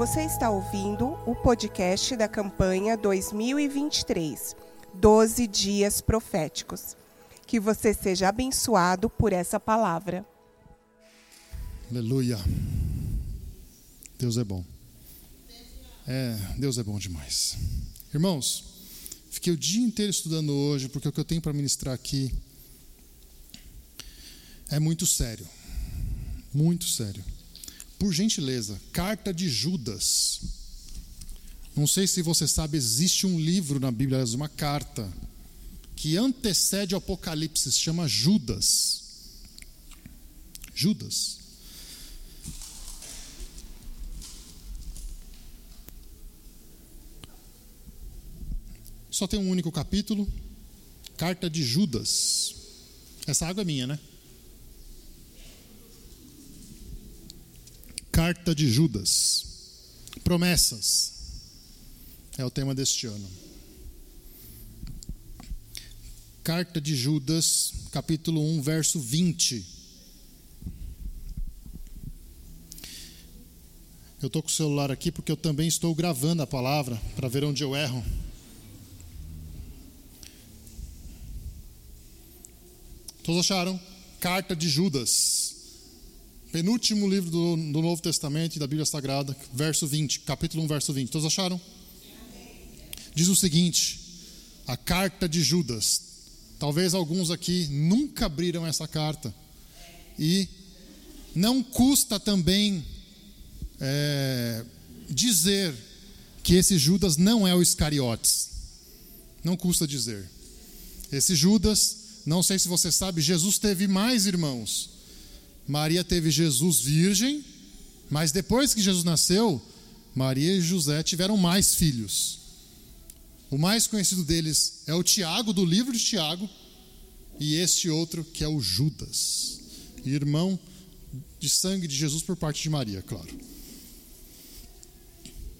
Você está ouvindo o podcast da campanha 2023, 12 Dias Proféticos. Que você seja abençoado por essa palavra. Aleluia. Deus é bom. É, Deus é bom demais. Irmãos, fiquei o dia inteiro estudando hoje, porque o que eu tenho para ministrar aqui é muito sério. Muito sério. Por gentileza, carta de Judas. Não sei se você sabe, existe um livro na Bíblia, uma carta, que antecede o Apocalipse, se chama Judas. Judas. Só tem um único capítulo, carta de Judas. Essa água é minha, né? Carta de Judas. Promessas. É o tema deste ano. Carta de Judas, capítulo 1, verso 20. Eu estou com o celular aqui porque eu também estou gravando a palavra para ver onde eu erro. Todos acharam? Carta de Judas. Penúltimo livro do, do Novo Testamento e da Bíblia Sagrada, verso 20, capítulo 1, verso 20. Todos acharam? Diz o seguinte: a carta de Judas. Talvez alguns aqui nunca abriram essa carta. E não custa também é, dizer que esse Judas não é o Iscariotes. Não custa dizer. Esse Judas, não sei se você sabe, Jesus teve mais irmãos. Maria teve Jesus virgem, mas depois que Jesus nasceu, Maria e José tiveram mais filhos. O mais conhecido deles é o Tiago, do livro de Tiago, e este outro que é o Judas, irmão de sangue de Jesus por parte de Maria, claro.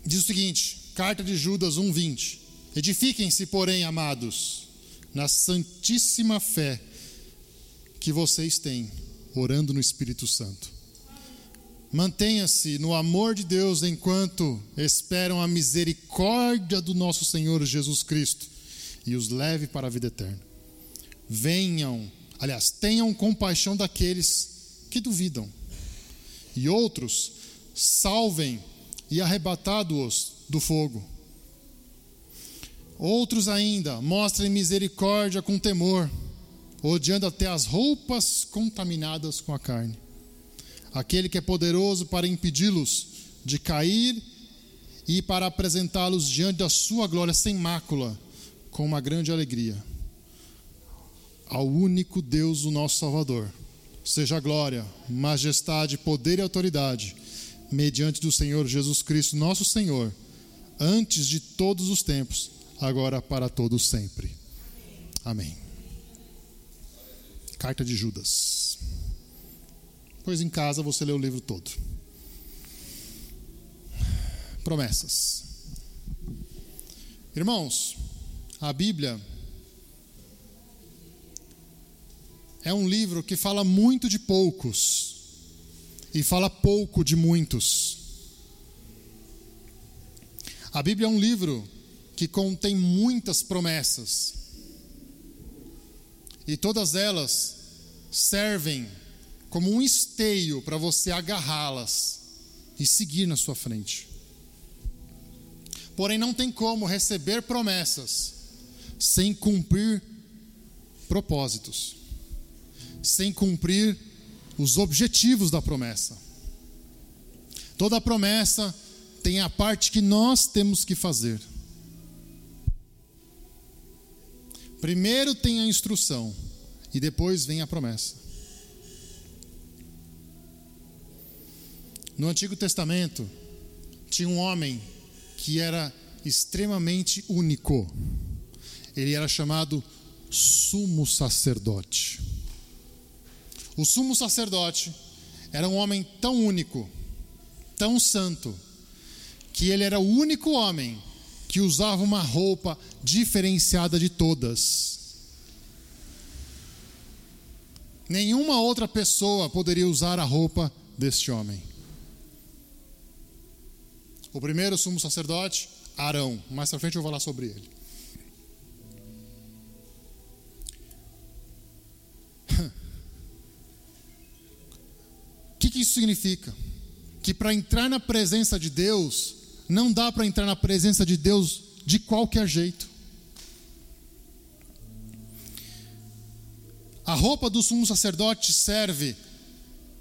Diz o seguinte, carta de Judas 1:20. Edifiquem-se, porém, amados, na santíssima fé que vocês têm orando no Espírito Santo. Mantenha-se no amor de Deus enquanto esperam a misericórdia do nosso Senhor Jesus Cristo e os leve para a vida eterna. Venham, aliás, tenham compaixão daqueles que duvidam, e outros salvem e arrebatado-os do fogo. Outros ainda mostrem misericórdia com temor odiando até as roupas contaminadas com a carne. Aquele que é poderoso para impedi-los de cair e para apresentá-los diante da sua glória sem mácula, com uma grande alegria. Ao único Deus, o nosso Salvador, seja glória, majestade, poder e autoridade, mediante do Senhor Jesus Cristo, nosso Senhor, antes de todos os tempos, agora para todos sempre. Amém. Carta de Judas. Pois em casa você lê o livro todo. Promessas. Irmãos, a Bíblia é um livro que fala muito de poucos e fala pouco de muitos. A Bíblia é um livro que contém muitas promessas e todas elas servem como um esteio para você agarrá-las e seguir na sua frente. Porém, não tem como receber promessas sem cumprir propósitos, sem cumprir os objetivos da promessa. Toda promessa tem a parte que nós temos que fazer. Primeiro tem a instrução e depois vem a promessa. No Antigo Testamento, tinha um homem que era extremamente único. Ele era chamado sumo sacerdote. O sumo sacerdote era um homem tão único, tão santo, que ele era o único homem que usava uma roupa diferenciada de todas. Nenhuma outra pessoa poderia usar a roupa deste homem. O primeiro sumo sacerdote, Arão. Mais pra frente eu vou falar sobre ele. O que, que isso significa? Que para entrar na presença de Deus, não dá para entrar na presença de Deus de qualquer jeito. A roupa do sumo sacerdote serve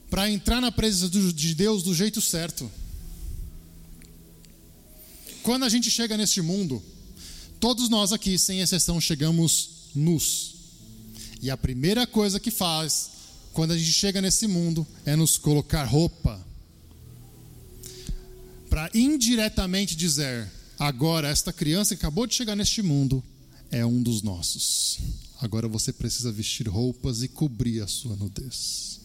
para entrar na presença de Deus do jeito certo. Quando a gente chega neste mundo, todos nós aqui, sem exceção, chegamos nus. E a primeira coisa que faz quando a gente chega nesse mundo é nos colocar roupa. Para indiretamente dizer: agora, esta criança que acabou de chegar neste mundo é um dos nossos. Agora você precisa vestir roupas e cobrir a sua nudez.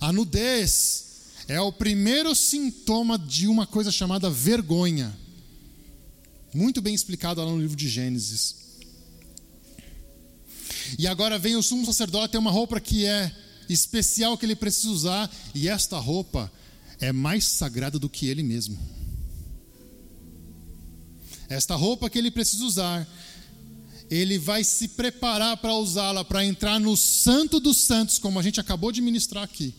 A nudez é o primeiro sintoma de uma coisa chamada vergonha. Muito bem explicado lá no livro de Gênesis. E agora vem o sumo sacerdote, tem uma roupa que é especial que ele precisa usar, e esta roupa é mais sagrada do que ele mesmo. Esta roupa que ele precisa usar, ele vai se preparar para usá-la, para entrar no Santo dos Santos, como a gente acabou de ministrar aqui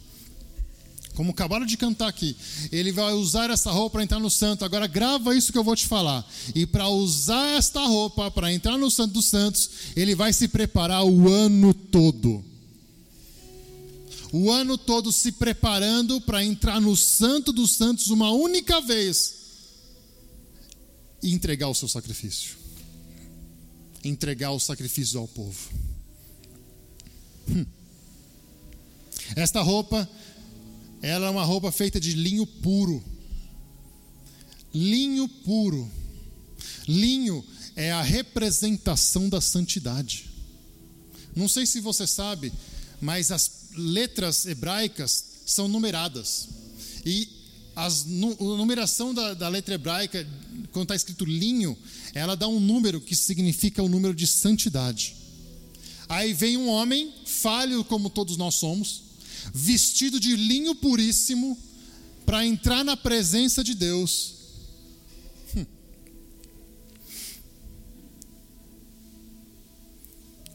como acabaram de cantar aqui, ele vai usar essa roupa para entrar no santo. Agora grava isso que eu vou te falar. E para usar esta roupa para entrar no santo dos santos, ele vai se preparar o ano todo. O ano todo se preparando para entrar no santo dos santos uma única vez e entregar o seu sacrifício. Entregar o sacrifício ao povo. Hum. Esta roupa ela é uma roupa feita de linho puro. Linho puro. Linho é a representação da santidade. Não sei se você sabe, mas as letras hebraicas são numeradas. E as, a numeração da, da letra hebraica, quando está escrito linho, ela dá um número que significa o número de santidade. Aí vem um homem, falho como todos nós somos, vestido de linho puríssimo, para entrar na presença de Deus. Hum.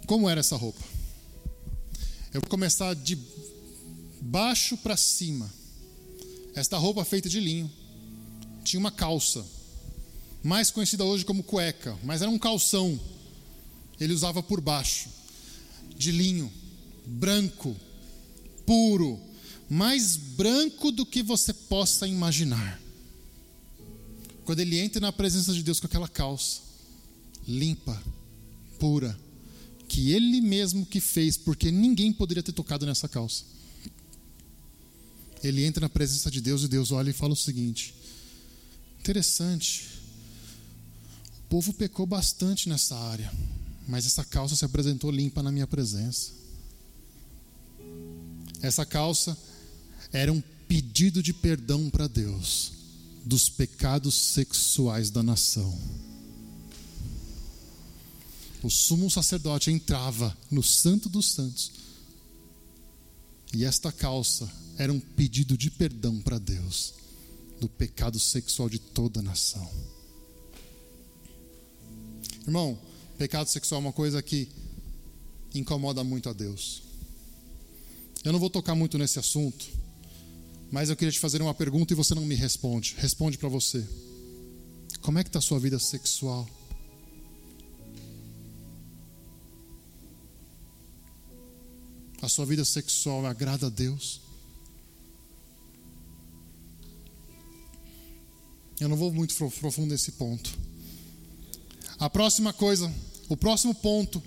Como era essa roupa? Eu vou começar de baixo para cima. Esta roupa feita de linho tinha uma calça, mais conhecida hoje como cueca, mas era um calção. Ele usava por baixo, de linho, branco, puro, mais branco do que você possa imaginar. Quando ele entra na presença de Deus com aquela calça, limpa, pura, que ele mesmo que fez, porque ninguém poderia ter tocado nessa calça. Ele entra na presença de Deus e Deus olha e fala o seguinte: interessante, o povo pecou bastante nessa área, mas essa calça se apresentou limpa na minha presença. Essa calça era um pedido de perdão para Deus dos pecados sexuais da nação. O sumo sacerdote entrava no Santo dos Santos e esta calça era um pedido de perdão para Deus do pecado sexual de toda a nação. Irmão, pecado sexual é uma coisa que incomoda muito a Deus. Eu não vou tocar muito nesse assunto, mas eu queria te fazer uma pergunta e você não me responde. Responde para você. Como é que está a sua vida sexual? A sua vida sexual agrada a Deus? Eu não vou muito profundo nesse ponto. A próxima coisa, o próximo ponto,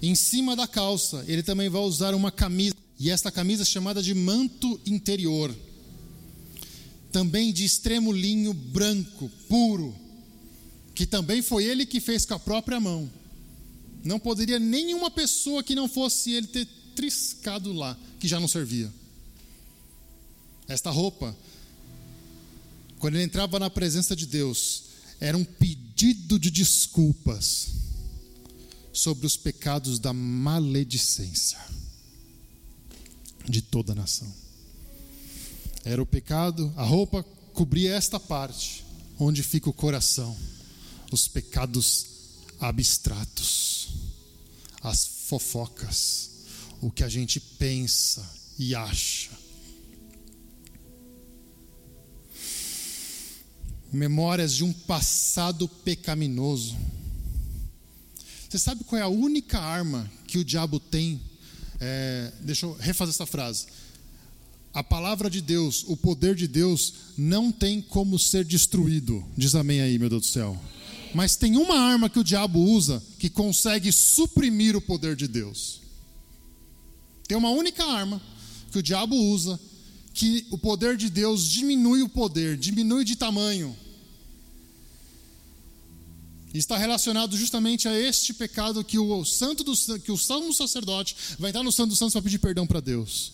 em cima da calça, ele também vai usar uma camisa. E esta camisa é chamada de manto interior, também de extremo linho branco, puro, que também foi ele que fez com a própria mão. Não poderia nenhuma pessoa que não fosse ele ter triscado lá, que já não servia. Esta roupa, quando ele entrava na presença de Deus, era um pedido de desculpas sobre os pecados da maledicência de toda a nação. Era o pecado, a roupa cobrir esta parte, onde fica o coração, os pecados abstratos, as fofocas, o que a gente pensa e acha. Memórias de um passado pecaminoso. Você sabe qual é a única arma que o diabo tem? É, deixa eu refazer essa frase. A palavra de Deus, o poder de Deus, não tem como ser destruído. Diz amém aí, meu Deus do céu. Mas tem uma arma que o diabo usa que consegue suprimir o poder de Deus. Tem uma única arma que o diabo usa que o poder de Deus diminui o poder, diminui de tamanho. Está relacionado justamente a este pecado que o santo do, que o sumo sacerdote vai entrar no santo dos santos para pedir perdão para Deus.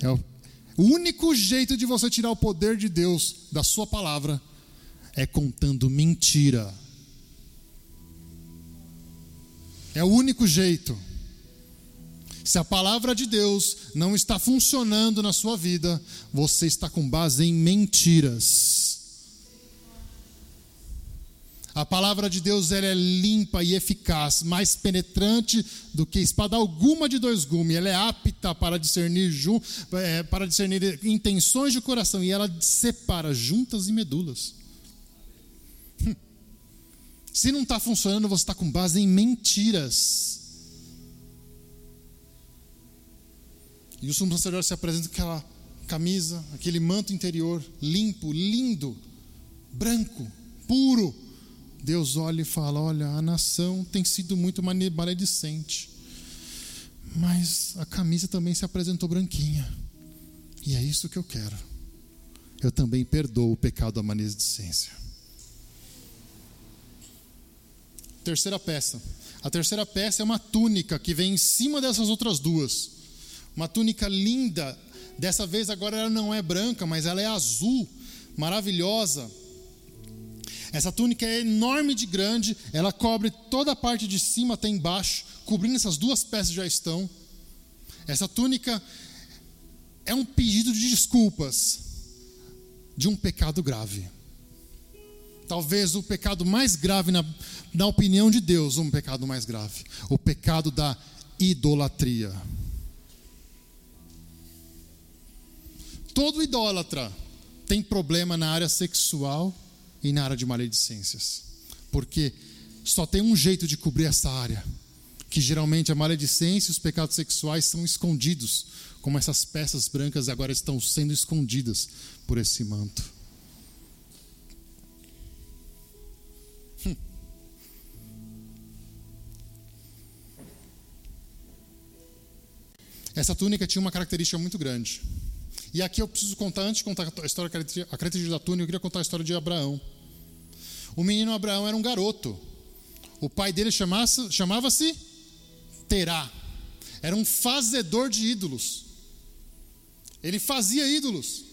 É o único jeito de você tirar o poder de Deus da sua palavra é contando mentira. É o único jeito. Se a palavra de Deus não está funcionando na sua vida, você está com base em mentiras. A palavra de Deus ela é limpa e eficaz, mais penetrante do que espada alguma de dois gumes. Ela é apta para discernir, é, para discernir intenções de coração e ela separa juntas e medulas. Hum. Se não está funcionando, você está com base em mentiras. E o sumo sacerdote se apresenta com aquela camisa, aquele manto interior limpo, lindo, branco, puro. Deus olha e fala: Olha, a nação tem sido muito maledicente, mas a camisa também se apresentou branquinha, e é isso que eu quero. Eu também perdoo o pecado da maledicência. Terceira peça. A terceira peça é uma túnica que vem em cima dessas outras duas uma túnica linda. Dessa vez agora ela não é branca, mas ela é azul, maravilhosa. Essa túnica é enorme de grande, ela cobre toda a parte de cima até embaixo, cobrindo essas duas peças já estão. Essa túnica é um pedido de desculpas de um pecado grave. Talvez o pecado mais grave, na, na opinião de Deus, um pecado mais grave: o pecado da idolatria. Todo idólatra tem problema na área sexual e na área de maledicências. Porque só tem um jeito de cobrir essa área, que geralmente a maledicência e os pecados sexuais são escondidos, como essas peças brancas agora estão sendo escondidas por esse manto. Essa túnica tinha uma característica muito grande. E aqui eu preciso contar, antes de contar a história, a característica da túnica, eu queria contar a história de Abraão. O menino Abraão era um garoto. O pai dele chamava-se Terá. Era um fazedor de ídolos. Ele fazia ídolos.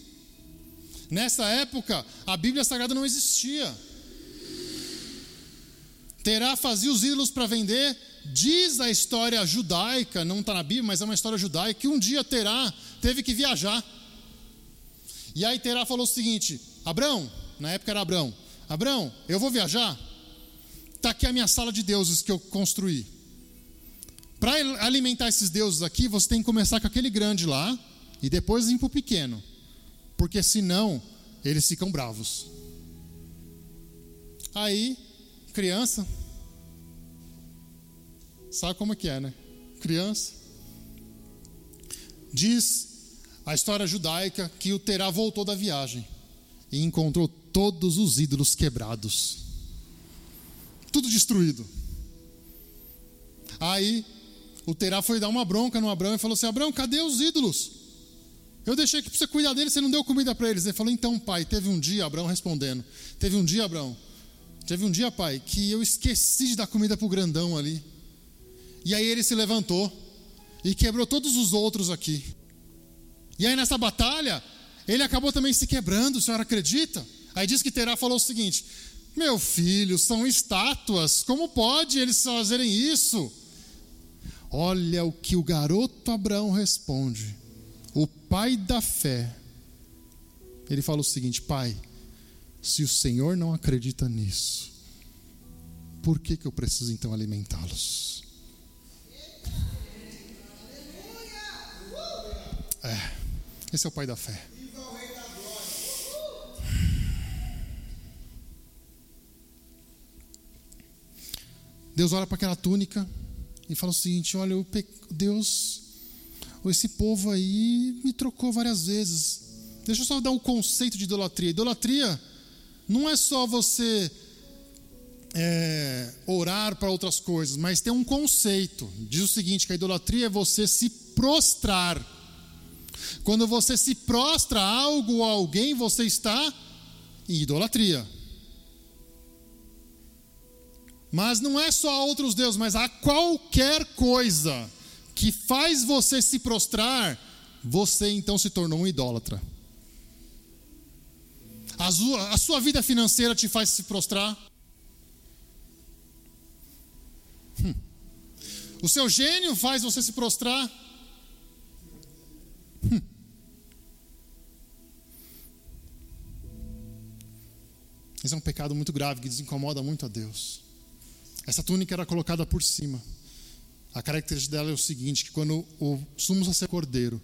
Nessa época, a Bíblia Sagrada não existia. Terá fazia os ídolos para vender. Diz a história judaica, não está na Bíblia, mas é uma história judaica, que um dia Terá teve que viajar. E aí Terá falou o seguinte: Abrão, na época era Abrão, Abrão, eu vou viajar. Está aqui a minha sala de deuses que eu construí. Para alimentar esses deuses aqui, você tem que começar com aquele grande lá e depois ir para o pequeno. Porque senão eles ficam bravos. Aí, criança, sabe como é que é, né? Criança. Diz a história judaica que o Terá voltou da viagem e encontrou todos os ídolos quebrados. Tudo destruído. Aí o Terá foi dar uma bronca no Abraão e falou assim: Abraão, cadê os ídolos? Eu deixei aqui para você cuidar deles, você não deu comida para eles. Ele falou: Então, pai, teve um dia, Abraão respondendo: Teve um dia, Abraão, teve um dia, pai, que eu esqueci de dar comida para o grandão ali. E aí ele se levantou e quebrou todos os outros aqui. E aí nessa batalha, ele acabou também se quebrando, o senhor acredita? Aí diz que Terá falou o seguinte: Meu filho, são estátuas, como pode eles fazerem isso? Olha o que o garoto Abraão responde, o pai da fé. Ele fala o seguinte: Pai, Se o Senhor não acredita nisso, por que, que eu preciso então alimentá-los? É, esse é o pai da fé. Deus olha para aquela túnica e fala o seguinte: olha, o Deus, esse povo aí me trocou várias vezes. Deixa eu só dar um conceito de idolatria. Idolatria não é só você é, orar para outras coisas, mas tem um conceito. Diz o seguinte: que a idolatria é você se prostrar. Quando você se prostra a algo ou a alguém, você está em idolatria. Mas não é só a outros deuses, mas a qualquer coisa que faz você se prostrar, você então se tornou um idólatra. A sua, vida financeira te faz se prostrar? Hum. O seu gênio faz você se prostrar? Hum. Esse é um pecado muito grave que desincomoda muito a Deus. Essa túnica era colocada por cima. A característica dela é o seguinte: que quando o sumo sacerdote cordeiro,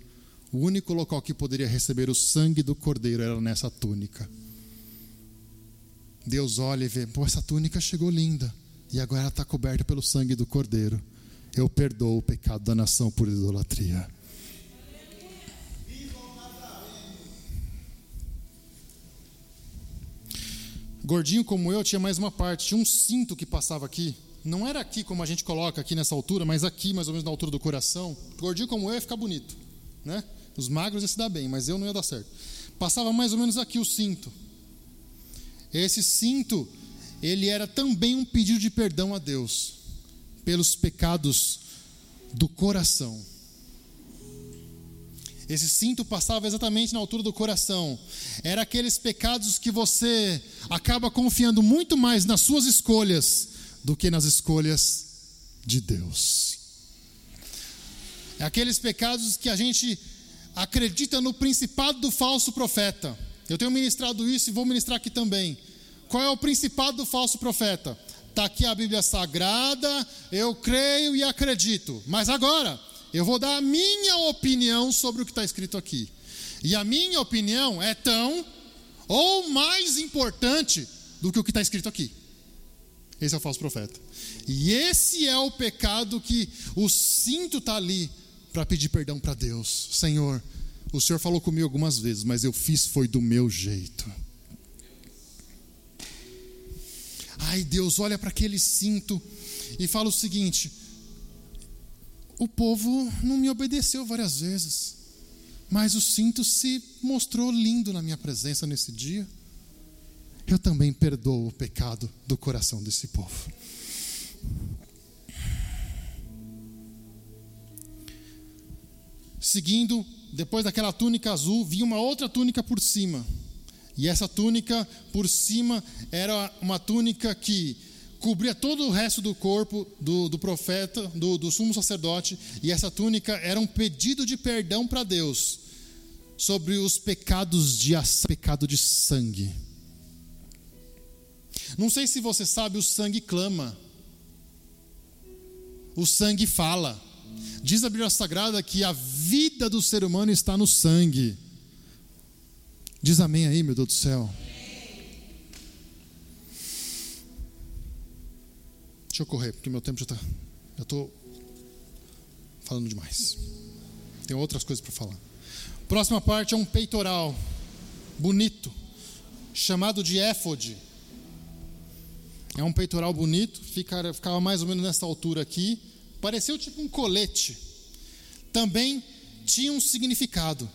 o único local que poderia receber o sangue do cordeiro era nessa túnica. Deus olha e vê, pô, essa túnica chegou linda, e agora está coberta pelo sangue do cordeiro. Eu perdoo o pecado da nação por idolatria. Gordinho como eu tinha mais uma parte, tinha um cinto que passava aqui. Não era aqui como a gente coloca aqui nessa altura, mas aqui mais ou menos na altura do coração. Gordinho como eu ia ficar bonito, né? Os magros ia se dar bem, mas eu não ia dar certo. Passava mais ou menos aqui o cinto. Esse cinto, ele era também um pedido de perdão a Deus pelos pecados do coração. Esse cinto passava exatamente na altura do coração. Era aqueles pecados que você acaba confiando muito mais nas suas escolhas do que nas escolhas de Deus. É aqueles pecados que a gente acredita no principado do falso profeta. Eu tenho ministrado isso e vou ministrar aqui também. Qual é o principado do falso profeta? Está aqui a Bíblia Sagrada, eu creio e acredito. Mas agora, eu vou dar a minha opinião sobre o que está escrito aqui. E a minha opinião é tão ou mais importante do que o que está escrito aqui. Esse é o falso profeta. E esse é o pecado que o cinto está ali para pedir perdão para Deus. Senhor, o Senhor falou comigo algumas vezes, mas eu fiz foi do meu jeito. Ai, Deus olha para aquele cinto e fala o seguinte: o povo não me obedeceu várias vezes, mas o cinto se mostrou lindo na minha presença nesse dia. Eu também perdoo o pecado do coração desse povo. Seguindo, depois daquela túnica azul, vinha uma outra túnica por cima. E essa túnica por cima era uma túnica que cobria todo o resto do corpo do, do profeta, do, do sumo sacerdote, e essa túnica era um pedido de perdão para Deus sobre os pecados de pecado de sangue. Não sei se você sabe, o sangue clama. O sangue fala. Diz a Bíblia Sagrada que a vida do ser humano está no sangue. Diz amém aí, meu Deus do céu. Deixa eu correr, porque meu tempo já está. Eu estou falando demais. Tem outras coisas para falar. Próxima parte é um peitoral bonito, chamado de éfode. É um peitoral bonito, fica, ficava mais ou menos nessa altura aqui. Pareceu tipo um colete. Também tinha um significado.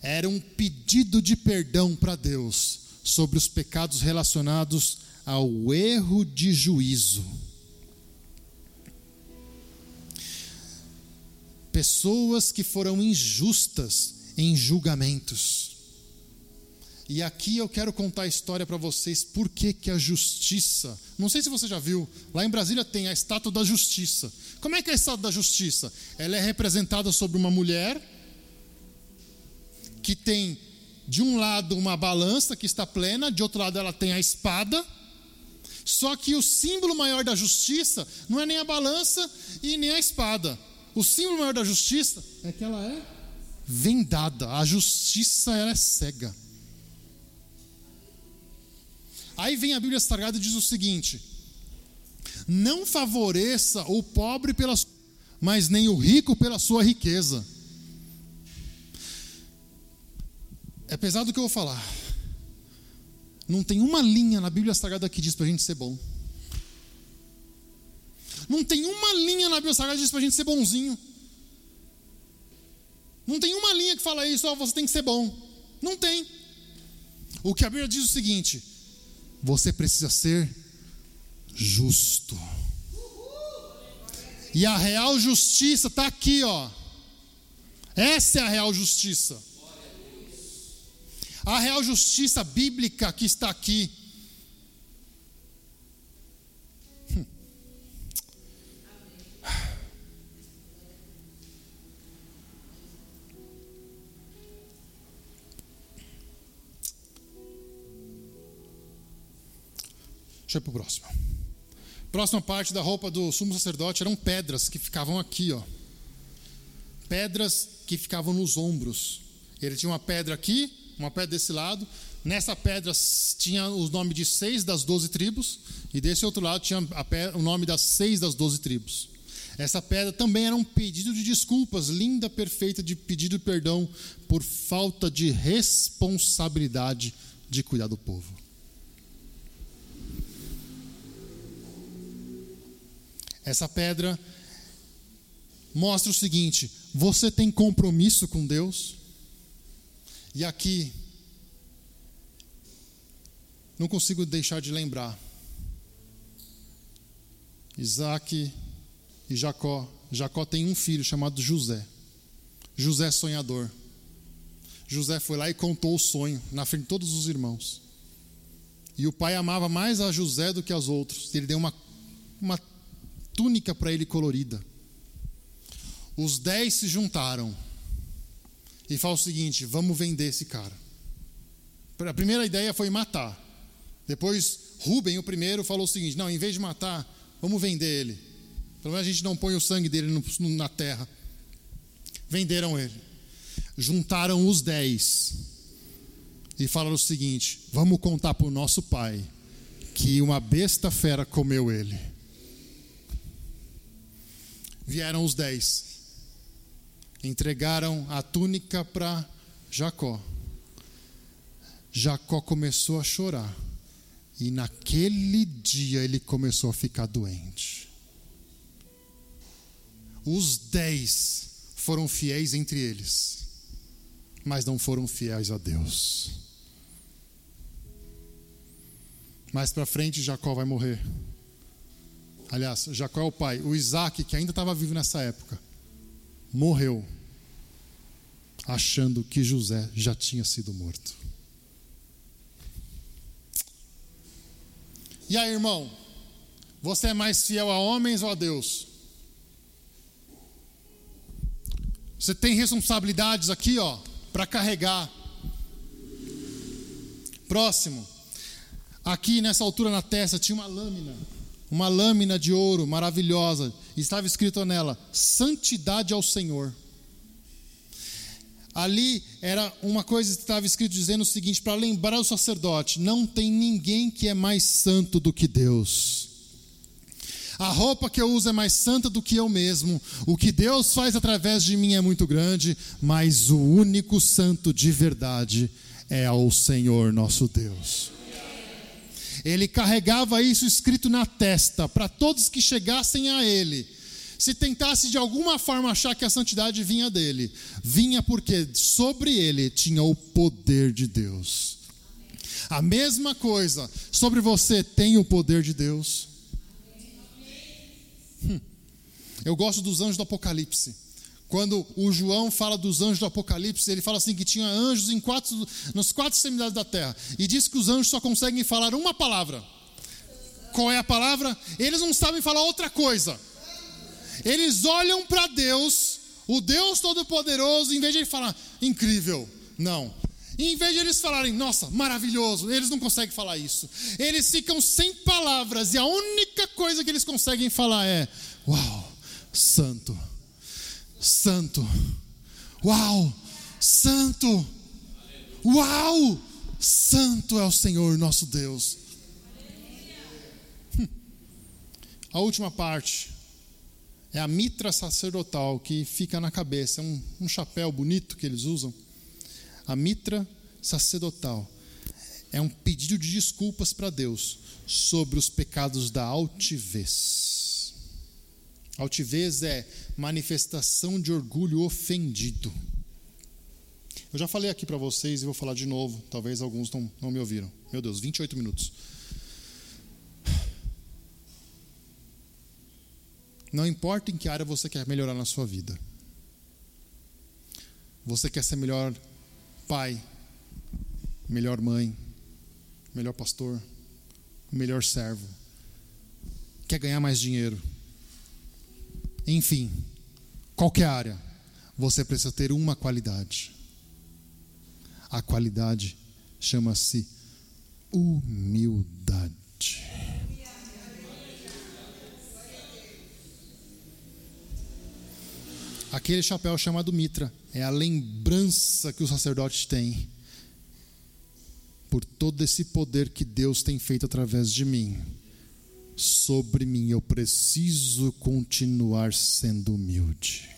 Era um pedido de perdão para Deus sobre os pecados relacionados ao erro de juízo. Pessoas que foram injustas em julgamentos. E aqui eu quero contar a história para vocês por que, que a justiça. Não sei se você já viu, lá em Brasília tem a estátua da justiça. Como é que é a estátua da justiça? Ela é representada sobre uma mulher que tem de um lado uma balança que está plena, de outro lado ela tem a espada. Só que o símbolo maior da justiça não é nem a balança e nem a espada. O símbolo maior da justiça é que ela é vendada. A justiça ela é cega. Aí vem a Bíblia Sagrada e diz o seguinte: Não favoreça o pobre pela mas nem o rico pela sua riqueza. É pesado o que eu vou falar. Não tem uma linha na Bíblia Sagrada que diz para a gente ser bom. Não tem uma linha na Bíblia Sagrada que diz para a gente ser bonzinho. Não tem uma linha que fala isso, ó, você tem que ser bom. Não tem. O que a Bíblia diz é o seguinte: você precisa ser justo. E a real justiça está aqui, ó. Essa é a real justiça. A real justiça bíblica que está aqui. Deixa para o próximo. Próxima parte da roupa do sumo sacerdote eram pedras que ficavam aqui, ó. Pedras que ficavam nos ombros. Ele tinha uma pedra aqui, uma pedra desse lado. Nessa pedra tinha o nome de seis das doze tribos, e desse outro lado tinha pedra, o nome das seis das doze tribos. Essa pedra também era um pedido de desculpas, linda, perfeita, de pedido de perdão por falta de responsabilidade de cuidar do povo. Essa pedra mostra o seguinte: você tem compromisso com Deus? E aqui, não consigo deixar de lembrar. Isaac e Jacó. Jacó tem um filho chamado José. José sonhador. José foi lá e contou o sonho na frente de todos os irmãos. E o pai amava mais a José do que aos outros. Ele deu uma, uma túnica para ele colorida. Os dez se juntaram e falaram o seguinte: vamos vender esse cara. A primeira ideia foi matar. Depois, Rubem, o primeiro, falou o seguinte: não, em vez de matar, vamos vender ele. Pelo menos a gente não põe o sangue dele na terra. Venderam ele. Juntaram os dez e falaram o seguinte: vamos contar para o nosso pai que uma besta fera comeu ele vieram os dez. Entregaram a túnica para Jacó. Jacó começou a chorar. E naquele dia ele começou a ficar doente. Os dez foram fiéis entre eles, mas não foram fiéis a Deus. Mais para frente, Jacó vai morrer. Aliás, Jacó é o pai. O Isaac, que ainda estava vivo nessa época, morreu, achando que José já tinha sido morto. E aí, irmão? Você é mais fiel a homens ou a Deus? Você tem responsabilidades aqui, ó, para carregar. Próximo. Aqui nessa altura na testa tinha uma lâmina uma lâmina de ouro maravilhosa, estava escrito nela: Santidade ao Senhor. Ali era uma coisa que estava escrito dizendo o seguinte: para lembrar o sacerdote, não tem ninguém que é mais santo do que Deus. A roupa que eu uso é mais santa do que eu mesmo. O que Deus faz através de mim é muito grande, mas o único santo de verdade é ao Senhor nosso Deus. Ele carregava isso escrito na testa para todos que chegassem a ele. Se tentasse de alguma forma achar que a santidade vinha dele, vinha porque sobre ele tinha o poder de Deus. A mesma coisa sobre você tem o poder de Deus. Hum. Eu gosto dos anjos do Apocalipse. Quando o João fala dos anjos do Apocalipse, ele fala assim que tinha anjos em quatro, nos quatro extremidades da terra. E diz que os anjos só conseguem falar uma palavra. Qual é a palavra? Eles não sabem falar outra coisa. Eles olham para Deus, o Deus Todo-Poderoso, em vez de ele falar incrível. Não. Em vez de eles falarem, nossa, maravilhoso, eles não conseguem falar isso. Eles ficam sem palavras e a única coisa que eles conseguem falar é: Uau, santo, santo, uau, santo, uau, santo é o Senhor nosso Deus. Hum. A última parte é a mitra sacerdotal que fica na cabeça, é um, um chapéu bonito que eles usam. A mitra sacerdotal. É um pedido de desculpas para Deus sobre os pecados da altivez. Altivez é manifestação de orgulho ofendido. Eu já falei aqui para vocês e vou falar de novo, talvez alguns não, não me ouviram. Meu Deus, 28 minutos. Não importa em que área você quer melhorar na sua vida. Você quer ser melhor pai, melhor mãe, melhor pastor, melhor servo, quer ganhar mais dinheiro. Enfim, qualquer área, você precisa ter uma qualidade. A qualidade chama-se humildade. Aquele chapéu chamado mitra é a lembrança que o sacerdote tem por todo esse poder que Deus tem feito através de mim. Sobre mim, eu preciso continuar sendo humilde.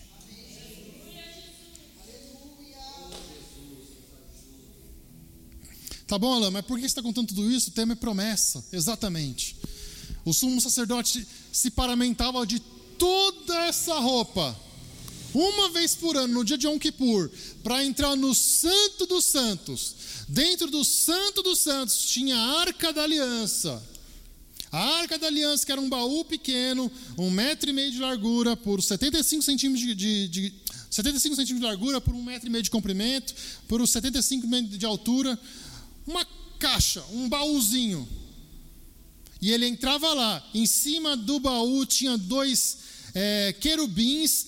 Tá bom, Alain, mas por que você está contando tudo isso? O tema é promessa, exatamente. O sumo sacerdote se paramentava de toda essa roupa uma vez por ano, no dia de Yom Kippur, para entrar no Santo dos Santos. Dentro do Santo dos Santos tinha a Arca da Aliança. A Arca da Aliança, que era um baú pequeno, um metro e meio de largura por 75 centímetros de, de, de 75 centímetros de largura por um metro e meio de comprimento, por 75 de altura, uma caixa, um baúzinho. E ele entrava lá, em cima do baú tinha dois é, querubins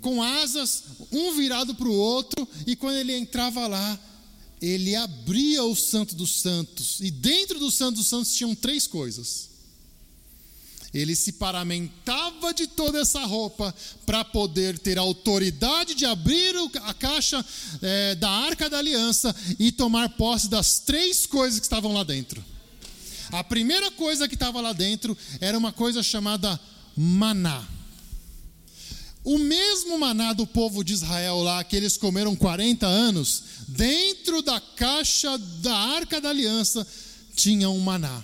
com asas, um virado para o outro, e quando ele entrava lá, ele abria o Santo dos Santos, e dentro do Santo dos Santos tinham três coisas. Ele se paramentava de toda essa roupa para poder ter autoridade de abrir a caixa é, da arca da aliança e tomar posse das três coisas que estavam lá dentro. A primeira coisa que estava lá dentro era uma coisa chamada maná. O mesmo maná do povo de Israel lá, que eles comeram 40 anos, dentro da caixa da arca da aliança, tinha um maná.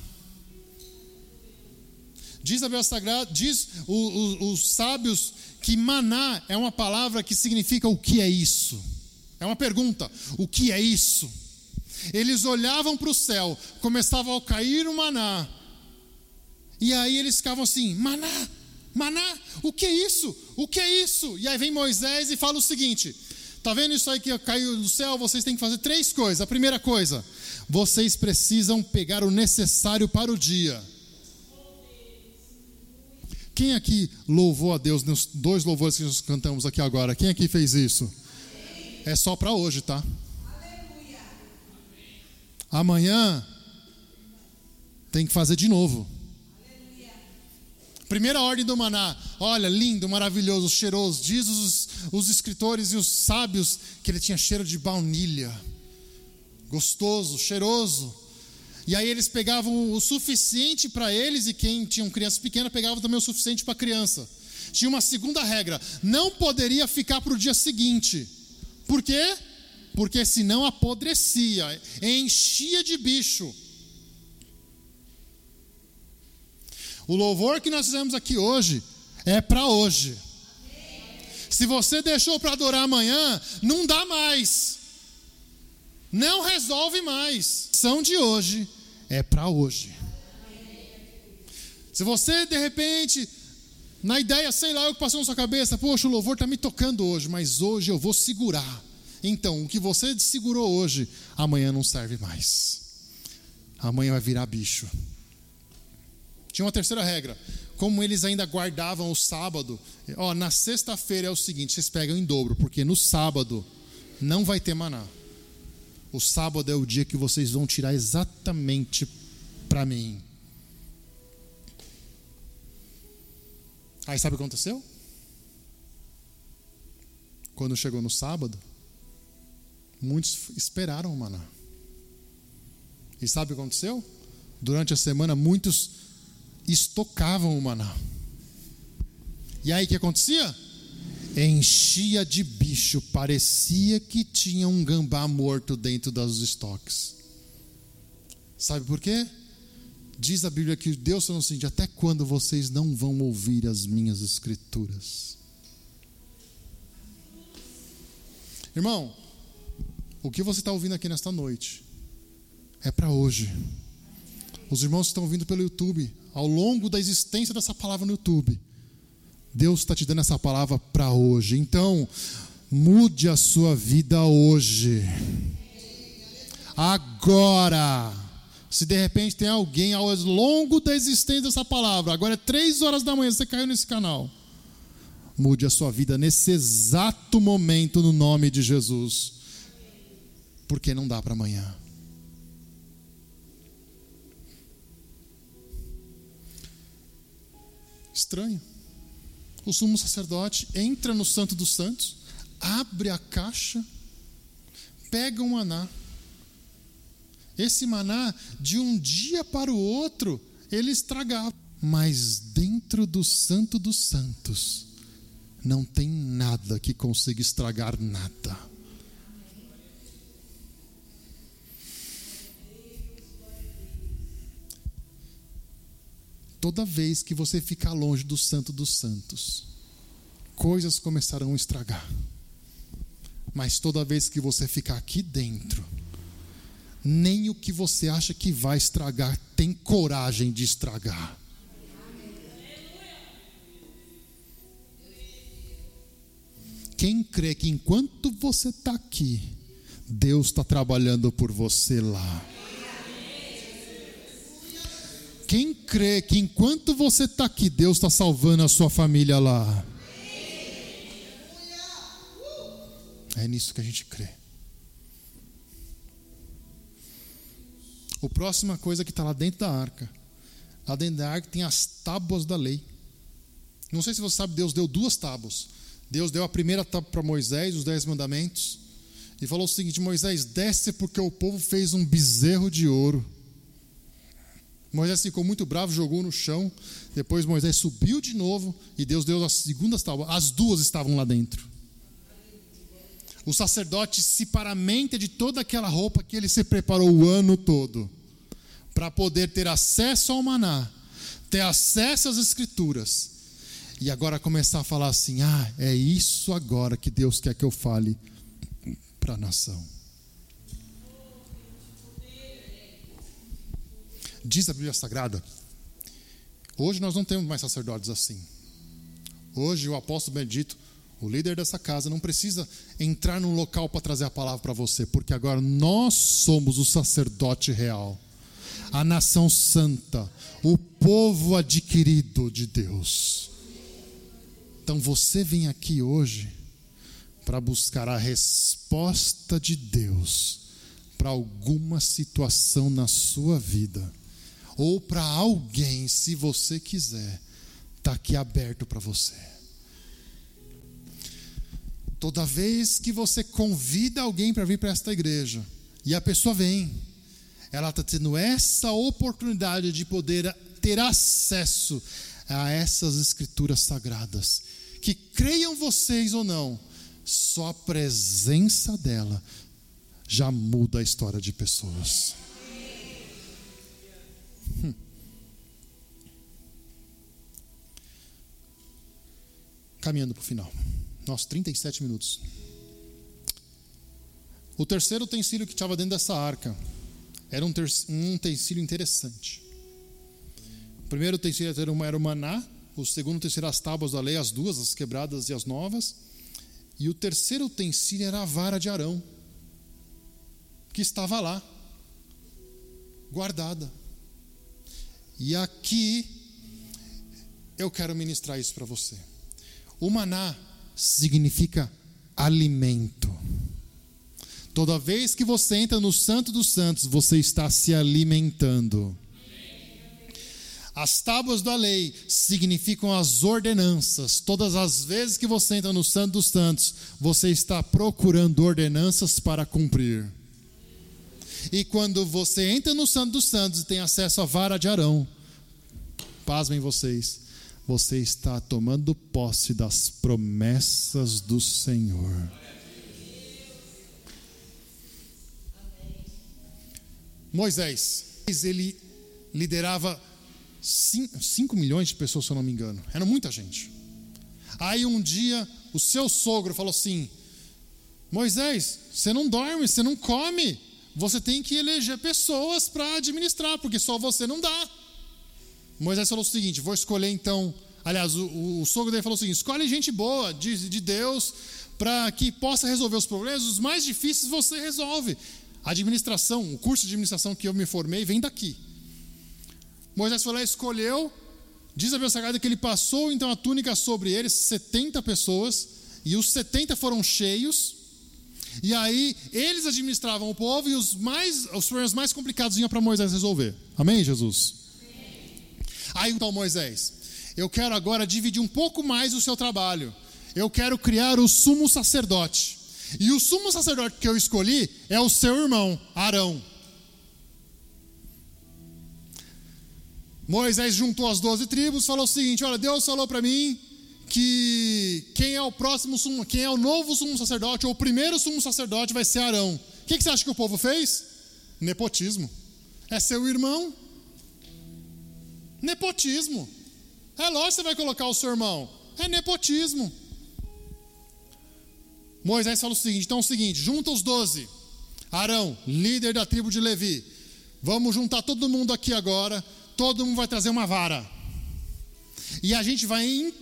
Diz a Bíblia Sagrada, diz os sábios que maná é uma palavra que significa o que é isso. É uma pergunta: o que é isso? Eles olhavam para o céu, começava a cair o maná, e aí eles ficavam assim: maná, Maná, o que é isso? O que é isso? E aí vem Moisés e fala o seguinte: Tá vendo isso aí que caiu do céu? Vocês têm que fazer três coisas. A primeira coisa, vocês precisam pegar o necessário para o dia. Quem aqui louvou a Deus nos dois louvores que nós cantamos aqui agora? Quem aqui fez isso? É só para hoje, tá? Amanhã tem que fazer de novo. Primeira ordem do maná, olha, lindo, maravilhoso, cheiroso. Diz os, os escritores e os sábios que ele tinha cheiro de baunilha, gostoso, cheiroso. E aí eles pegavam o suficiente para eles, e quem tinha criança pequena pegava também o suficiente para a criança. Tinha uma segunda regra: não poderia ficar para o dia seguinte. Por quê? Porque senão apodrecia, enchia de bicho. O louvor que nós fizemos aqui hoje é para hoje. Se você deixou para adorar amanhã, não dá mais. Não resolve mais. A ação de hoje é para hoje. Se você de repente, na ideia, sei lá, o que passou na sua cabeça, poxa, o louvor está me tocando hoje, mas hoje eu vou segurar. Então, o que você segurou hoje, amanhã não serve mais. Amanhã vai virar bicho. Tinha uma terceira regra. Como eles ainda guardavam o sábado, ó, na sexta-feira é o seguinte: vocês pegam em dobro, porque no sábado não vai ter maná. o sábado é o dia que vocês vão tirar exatamente para mim. Aí sabe o que aconteceu? Quando chegou no sábado, muitos esperaram o maná. E sabe o que aconteceu? Durante a semana, muitos estocavam o maná. E aí o que acontecia? Enchia de bicho, parecia que tinha um gambá morto dentro dos estoques. Sabe por quê? Diz a Bíblia que Deus falou assim: até quando vocês não vão ouvir as minhas escrituras? Irmão, o que você está ouvindo aqui nesta noite é para hoje. Os irmãos que estão ouvindo pelo YouTube, ao longo da existência dessa palavra no YouTube, Deus está te dando essa palavra para hoje. Então, mude a sua vida hoje. Agora. Se de repente tem alguém ao longo da existência dessa palavra, agora é três horas da manhã, você caiu nesse canal. Mude a sua vida nesse exato momento, no nome de Jesus. Porque não dá para amanhã. Estranho. O sumo sacerdote entra no Santo dos Santos, abre a caixa, pega um maná. Esse maná, de um dia para o outro, ele estragava. Mas dentro do Santo dos Santos, não tem nada que consiga estragar nada. Toda vez que você ficar longe do Santo dos Santos, coisas começarão a estragar. Mas toda vez que você ficar aqui dentro, nem o que você acha que vai estragar tem coragem de estragar. Quem crê que enquanto você está aqui, Deus está trabalhando por você lá. Quem crê que enquanto você está aqui, Deus está salvando a sua família lá? É nisso que a gente crê. A próxima coisa que está lá dentro da arca. Lá dentro da arca tem as tábuas da lei. Não sei se você sabe, Deus deu duas tábuas. Deus deu a primeira tábua para Moisés, os dez mandamentos. E falou o seguinte: Moisés, desce porque o povo fez um bezerro de ouro. Moisés ficou muito bravo, jogou no chão. Depois Moisés subiu de novo e Deus deu as segundas tábuas. As duas estavam lá dentro. O sacerdote se paramenta de toda aquela roupa que ele se preparou o ano todo para poder ter acesso ao maná, ter acesso às escrituras. E agora começar a falar assim: "Ah, é isso agora que Deus quer que eu fale para a nação". Diz a Bíblia Sagrada. Hoje nós não temos mais sacerdotes assim. Hoje o apóstolo Benedito, o líder dessa casa, não precisa entrar num local para trazer a palavra para você, porque agora nós somos o sacerdote real, a nação santa, o povo adquirido de Deus. Então você vem aqui hoje para buscar a resposta de Deus para alguma situação na sua vida ou para alguém, se você quiser, está aqui aberto para você. Toda vez que você convida alguém para vir para esta igreja, e a pessoa vem, ela está tendo essa oportunidade de poder ter acesso a essas escrituras sagradas. Que creiam vocês ou não, só a presença dela já muda a história de pessoas. Hum. Caminhando para o final. Nossa, 37 minutos. O terceiro utensílio que estava dentro dessa arca era um, um utensílio interessante. O primeiro utensílio era o maná, o segundo utensílio as tábuas da lei, as duas, as quebradas e as novas. E o terceiro utensílio era a vara de Arão, que estava lá, guardada. E aqui eu quero ministrar isso para você. O maná significa alimento. Toda vez que você entra no Santo dos Santos, você está se alimentando. As tábuas da lei significam as ordenanças. Todas as vezes que você entra no Santo dos Santos, você está procurando ordenanças para cumprir. E quando você entra no Santo dos Santos e tem acesso à vara de Arão, pasmem vocês, você está tomando posse das promessas do Senhor. Moisés, ele liderava 5 milhões de pessoas, se eu não me engano. Era muita gente. Aí um dia o seu sogro falou assim: Moisés, você não dorme, você não come. Você tem que eleger pessoas para administrar, porque só você não dá. Moisés falou o seguinte: vou escolher então. Aliás, o, o, sogro dele falou o seguinte: escolhe gente boa, de, de Deus, para que possa resolver os problemas. Os mais difíceis você resolve. A administração, o curso de administração que eu me formei vem daqui. Moisés foi lá e escolheu. Diz a Bíblia Sagrada que ele passou então a túnica sobre eles, 70 pessoas, e os 70 foram cheios. E aí eles administravam o povo e os mais os problemas mais complicados vinham para Moisés resolver. Amém, Jesus? Aí então Moisés, eu quero agora dividir um pouco mais o seu trabalho. Eu quero criar o sumo sacerdote. E o sumo sacerdote que eu escolhi é o seu irmão, Arão. Moisés juntou as doze tribos, falou o seguinte: olha, Deus falou para mim que o próximo sumo, quem é o novo sumo sacerdote, ou o primeiro sumo sacerdote vai ser Arão. O que, que você acha que o povo fez? Nepotismo. É seu irmão? Nepotismo. É lógico que você vai colocar o seu irmão. É nepotismo. Moisés fala o seguinte: então é o seguinte, junta os doze. Arão, líder da tribo de Levi. Vamos juntar todo mundo aqui agora. Todo mundo vai trazer uma vara. E a gente vai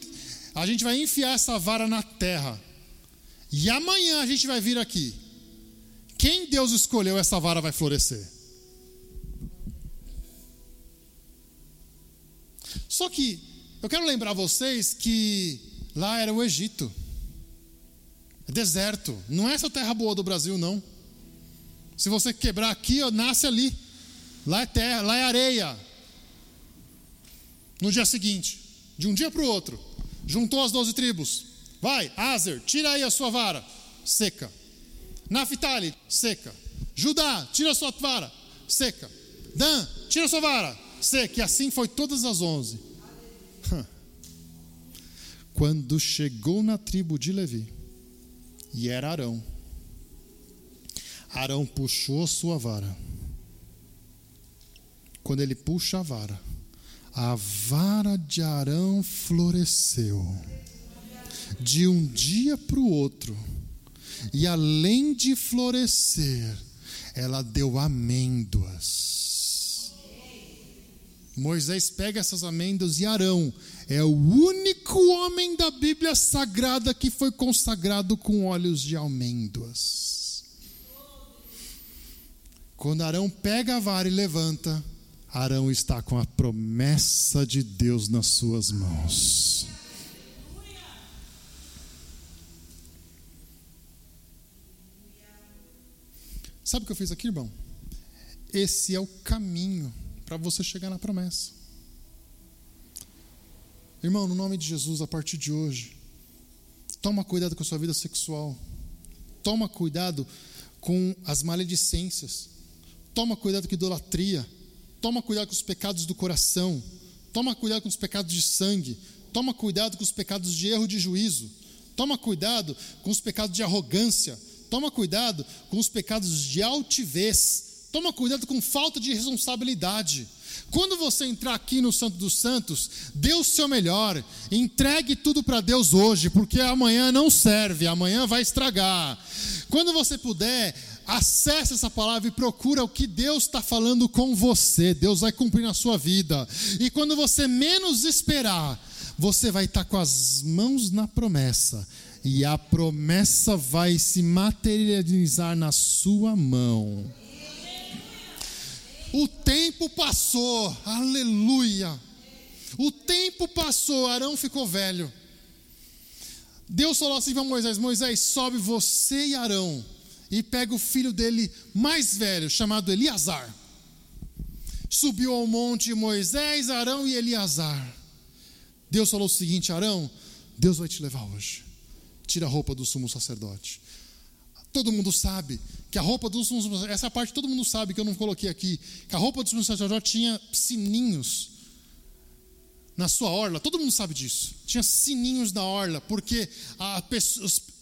a gente vai enfiar essa vara na terra. E amanhã a gente vai vir aqui. Quem Deus escolheu, essa vara vai florescer. Só que eu quero lembrar vocês que lá era o Egito. É deserto. Não é essa terra boa do Brasil, não. Se você quebrar aqui, nasce ali. Lá é terra, lá é areia. No dia seguinte, de um dia para o outro, juntou as doze tribos. Vai, Azer, tira aí a sua vara, seca. Naphtali, seca. Judá, tira a sua vara, seca. Dan, tira a sua vara, seca. E assim foi todas as onze. Quando chegou na tribo de Levi, e era Arão, Arão puxou a sua vara. Quando ele puxa a vara, a vara de Arão floresceu de um dia para o outro, e além de florescer, ela deu amêndoas. Moisés pega essas amêndoas e Arão é o único homem da Bíblia sagrada que foi consagrado com óleos de amêndoas. Quando Arão pega a vara e levanta, Arão está com a promessa de Deus nas suas mãos. Sabe o que eu fiz aqui, irmão? Esse é o caminho para você chegar na promessa. Irmão, no nome de Jesus, a partir de hoje, toma cuidado com a sua vida sexual. Toma cuidado com as maledicências. Toma cuidado com idolatria Toma cuidado com os pecados do coração. Toma cuidado com os pecados de sangue. Toma cuidado com os pecados de erro de juízo. Toma cuidado com os pecados de arrogância. Toma cuidado com os pecados de altivez. Toma cuidado com falta de responsabilidade. Quando você entrar aqui no Santo dos Santos, dê o seu melhor, entregue tudo para Deus hoje, porque amanhã não serve, amanhã vai estragar. Quando você puder, acesse essa palavra e procura o que Deus está falando com você. Deus vai cumprir na sua vida. E quando você menos esperar, você vai estar tá com as mãos na promessa. E a promessa vai se materializar na sua mão. O tempo passou, aleluia. O tempo passou, Arão ficou velho. Deus falou assim para Moisés: Moisés, sobe você e Arão e pega o filho dele mais velho, chamado Eliasar. Subiu ao monte Moisés, Arão e Eliasar. Deus falou o seguinte: Arão, Deus vai te levar hoje. Tira a roupa do sumo sacerdote. Todo mundo sabe que a roupa do sumo sacerdote, essa parte todo mundo sabe que eu não coloquei aqui, que a roupa do sumo sacerdote tinha sininhos na sua orla, todo mundo sabe disso. Tinha sininhos na orla, porque a,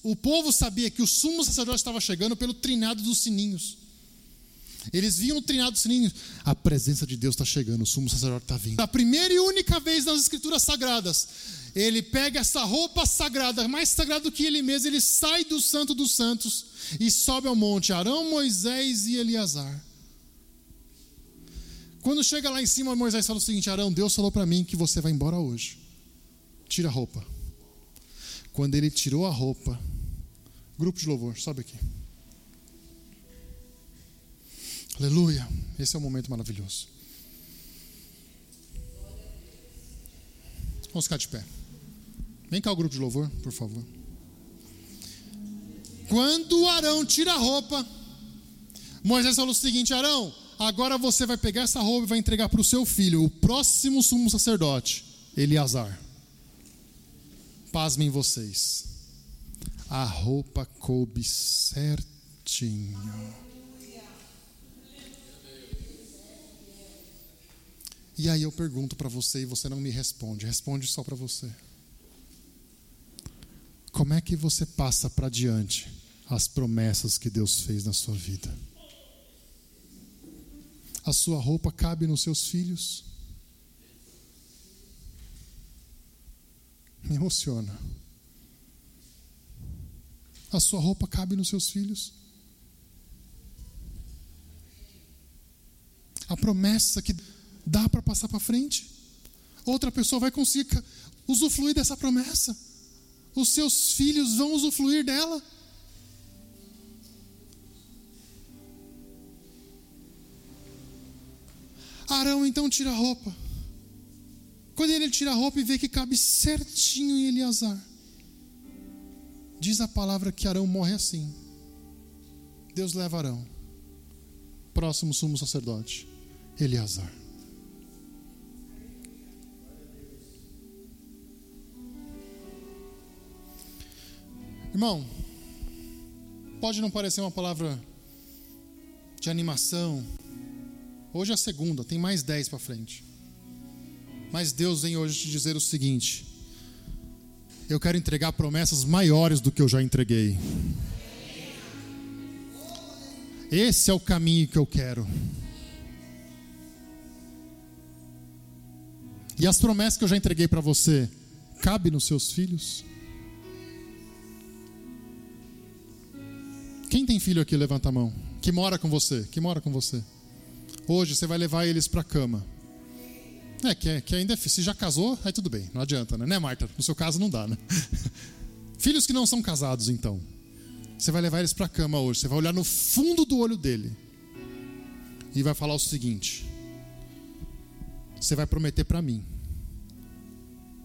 o povo sabia que o sumo sacerdote estava chegando pelo trinado dos sininhos. Eles viam o trinado dos sininhos. A presença de Deus está chegando, o sumo sacerdote está vindo. A primeira e única vez nas escrituras sagradas, ele pega essa roupa sagrada, mais sagrada do que ele mesmo, ele sai do santo dos santos e sobe ao monte. Arão, Moisés e Eleazar. Quando chega lá em cima, Moisés fala o seguinte: Arão, Deus falou para mim que você vai embora hoje. Tira a roupa. Quando ele tirou a roupa, grupo de louvor, sobe aqui. Aleluia. Esse é um momento maravilhoso. Vamos ficar de pé. Vem cá o grupo de louvor, por favor. Quando Arão tira a roupa, Moisés falou o seguinte: Arão, agora você vai pegar essa roupa e vai entregar para o seu filho, o próximo sumo sacerdote, Eleazar. Pasmem vocês. A roupa coube certinho. E aí eu pergunto para você e você não me responde, responde só para você. Como é que você passa para diante as promessas que Deus fez na sua vida? A sua roupa cabe nos seus filhos? Me emociona. A sua roupa cabe nos seus filhos? A promessa que dá para passar para frente. Outra pessoa vai conseguir usufruir dessa promessa. Os seus filhos vão usufruir dela. Arão então tira a roupa. Quando ele tira a roupa e vê que cabe certinho em Eleazar, diz a palavra que Arão morre assim. Deus leva Arão, próximo sumo sacerdote, Eleazar. Irmão, pode não parecer uma palavra de animação. Hoje é a segunda, tem mais dez para frente. Mas Deus vem hoje te dizer o seguinte: eu quero entregar promessas maiores do que eu já entreguei. Esse é o caminho que eu quero. E as promessas que eu já entreguei para você, cabe nos seus filhos? Quem tem filho aqui, levanta a mão. Que mora com você, que mora com você. Hoje você vai levar eles para a cama. É, que, é, que ainda é, se já casou, aí tudo bem, não adianta, né? né, Marta? No seu caso não dá, né? Filhos que não são casados, então. Você vai levar eles para a cama hoje, você vai olhar no fundo do olho dele e vai falar o seguinte: Você vai prometer para mim,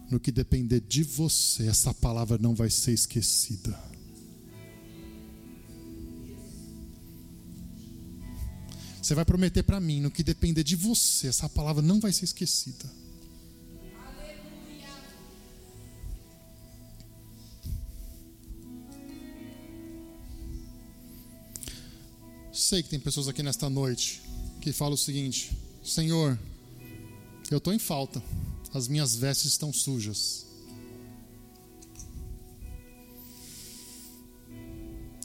no que depender de você, essa palavra não vai ser esquecida. Você vai prometer para mim, no que depender de você, essa palavra não vai ser esquecida. Sei que tem pessoas aqui nesta noite que falam o seguinte: Senhor, eu estou em falta, as minhas vestes estão sujas.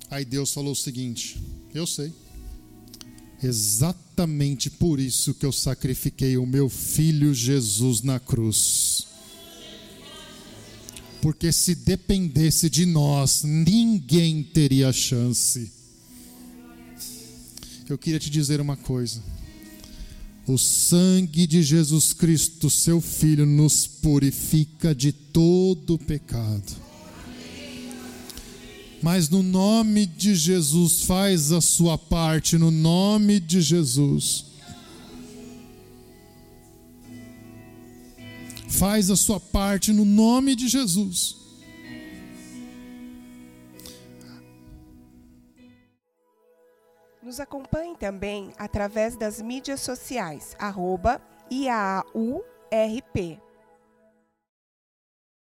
Aí Deus falou o seguinte: Eu sei. Exatamente por isso que eu sacrifiquei o meu filho Jesus na cruz. Porque se dependesse de nós, ninguém teria chance. Eu queria te dizer uma coisa. O sangue de Jesus Cristo, seu Filho, nos purifica de todo pecado. Mas no nome de Jesus, faz a sua parte, no nome de Jesus. Faz a sua parte no nome de Jesus. Nos acompanhe também através das mídias sociais, arroba IAURP.